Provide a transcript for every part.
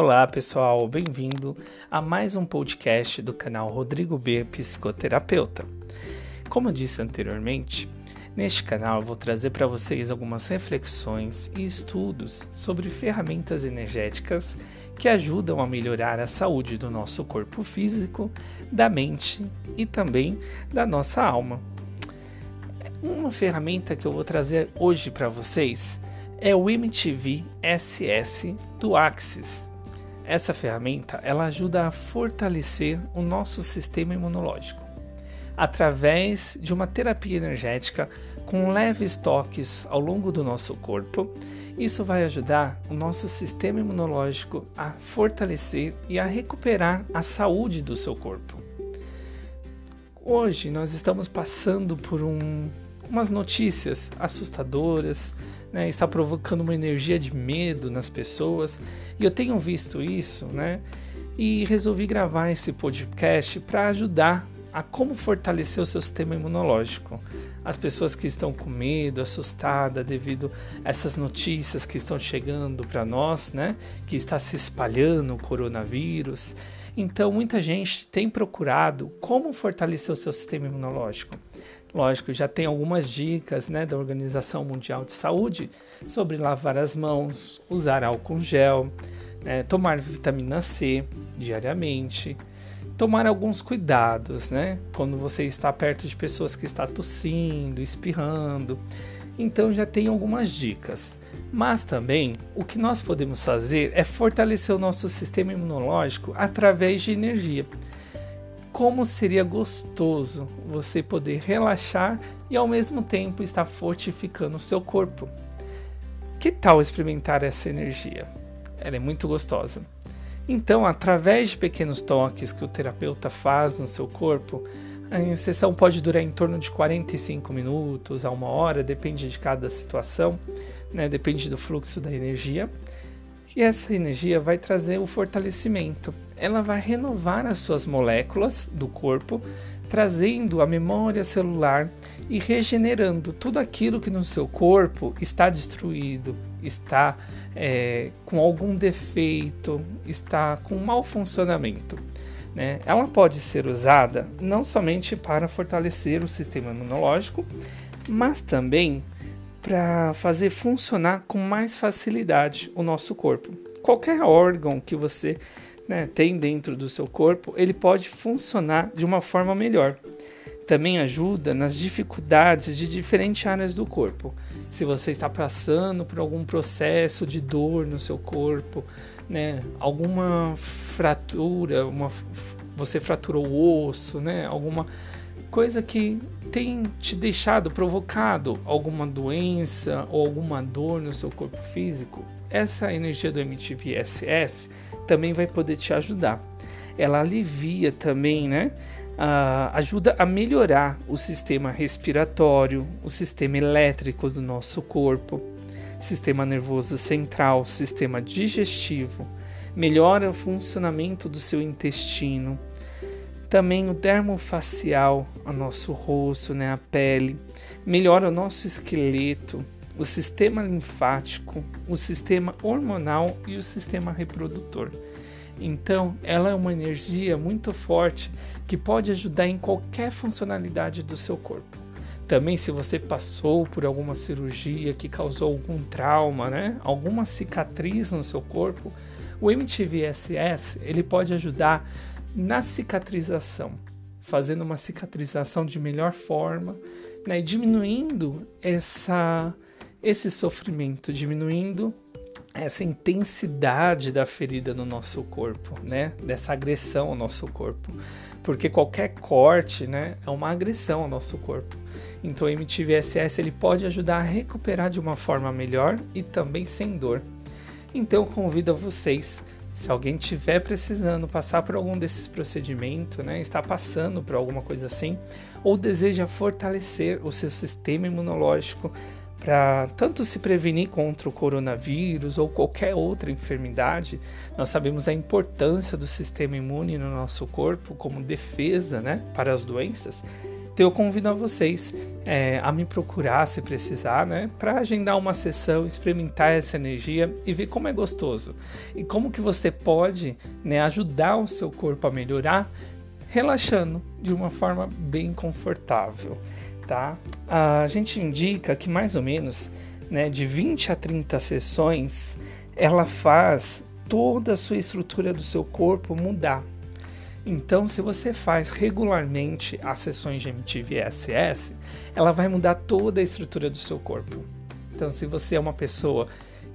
Olá pessoal, bem-vindo a mais um podcast do canal Rodrigo B Psicoterapeuta. Como eu disse anteriormente, neste canal eu vou trazer para vocês algumas reflexões e estudos sobre ferramentas energéticas que ajudam a melhorar a saúde do nosso corpo físico, da mente e também da nossa alma. Uma ferramenta que eu vou trazer hoje para vocês é o MTV SS do Axis. Essa ferramenta ela ajuda a fortalecer o nosso sistema imunológico através de uma terapia energética com leves toques ao longo do nosso corpo. Isso vai ajudar o nosso sistema imunológico a fortalecer e a recuperar a saúde do seu corpo. Hoje nós estamos passando por um, umas notícias assustadoras, né, está provocando uma energia de medo nas pessoas, e eu tenho visto isso, né? E resolvi gravar esse podcast para ajudar a como fortalecer o seu sistema imunológico. As pessoas que estão com medo, assustadas devido a essas notícias que estão chegando para nós, né? Que está se espalhando o coronavírus. Então, muita gente tem procurado como fortalecer o seu sistema imunológico. Lógico, já tem algumas dicas né, da Organização Mundial de Saúde sobre lavar as mãos, usar álcool gel, né, tomar vitamina C diariamente, tomar alguns cuidados, né? Quando você está perto de pessoas que estão tossindo, espirrando. Então já tem algumas dicas. Mas também o que nós podemos fazer é fortalecer o nosso sistema imunológico através de energia como seria gostoso você poder relaxar e ao mesmo tempo estar fortificando o seu corpo. Que tal experimentar essa energia? Ela é muito gostosa. Então, através de pequenos toques que o terapeuta faz no seu corpo, a sessão pode durar em torno de 45 minutos a uma hora, depende de cada situação, né? depende do fluxo da energia. E essa energia vai trazer o fortalecimento. Ela vai renovar as suas moléculas do corpo, trazendo a memória celular e regenerando tudo aquilo que no seu corpo está destruído, está é, com algum defeito, está com mau funcionamento. Né? Ela pode ser usada não somente para fortalecer o sistema imunológico, mas também para fazer funcionar com mais facilidade o nosso corpo. Qualquer órgão que você né, tem dentro do seu corpo, ele pode funcionar de uma forma melhor. Também ajuda nas dificuldades de diferentes áreas do corpo. Se você está passando por algum processo de dor no seu corpo, né, alguma fratura, uma, você fraturou o osso, né, alguma coisa que tem te deixado provocado alguma doença ou alguma dor no seu corpo físico, essa energia do MTV SS também vai poder te ajudar. Ela alivia também, né? Uh, ajuda a melhorar o sistema respiratório, o sistema elétrico do nosso corpo, sistema nervoso central, sistema digestivo, melhora o funcionamento do seu intestino, também o dermo facial, o nosso rosto, né, a pele, melhora o nosso esqueleto, o sistema linfático, o sistema hormonal e o sistema reprodutor. Então, ela é uma energia muito forte que pode ajudar em qualquer funcionalidade do seu corpo. Também, se você passou por alguma cirurgia que causou algum trauma, né, alguma cicatriz no seu corpo, o MTVSS ele pode ajudar na cicatrização, fazendo uma cicatrização de melhor forma, né, diminuindo essa, esse sofrimento, diminuindo essa intensidade da ferida no nosso corpo, né, dessa agressão ao nosso corpo, porque qualquer corte, né, é uma agressão ao nosso corpo. Então o MTVSS ele pode ajudar a recuperar de uma forma melhor e também sem dor. Então convido a vocês se alguém tiver precisando passar por algum desses procedimentos, né, está passando por alguma coisa assim, ou deseja fortalecer o seu sistema imunológico para tanto se prevenir contra o coronavírus ou qualquer outra enfermidade, nós sabemos a importância do sistema imune no nosso corpo como defesa, né, para as doenças. Então eu convido a vocês é, a me procurar se precisar, né, para agendar uma sessão, experimentar essa energia e ver como é gostoso e como que você pode, né, ajudar o seu corpo a melhorar, relaxando de uma forma bem confortável, tá? A gente indica que mais ou menos, né, de 20 a 30 sessões, ela faz toda a sua estrutura do seu corpo mudar. Então, se você faz regularmente as sessões de MTV SS, ela vai mudar toda a estrutura do seu corpo. Então, se você é uma pessoa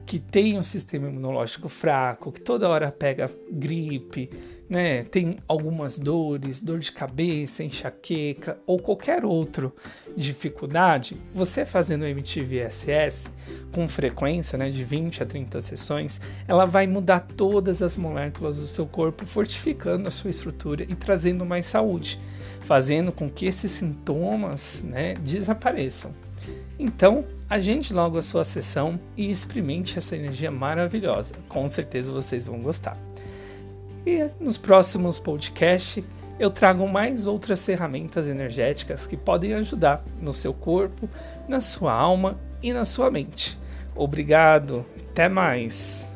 que tem um sistema imunológico fraco, que toda hora pega gripe, né, tem algumas dores, dor de cabeça, enxaqueca ou qualquer outra dificuldade, você fazendo MTVSS com frequência, né, de 20 a 30 sessões, ela vai mudar todas as moléculas do seu corpo, fortificando a sua estrutura e trazendo mais saúde, fazendo com que esses sintomas, né, desapareçam. Então, agende logo a sua sessão e experimente essa energia maravilhosa. Com certeza vocês vão gostar. E nos próximos podcasts eu trago mais outras ferramentas energéticas que podem ajudar no seu corpo, na sua alma e na sua mente. Obrigado, até mais!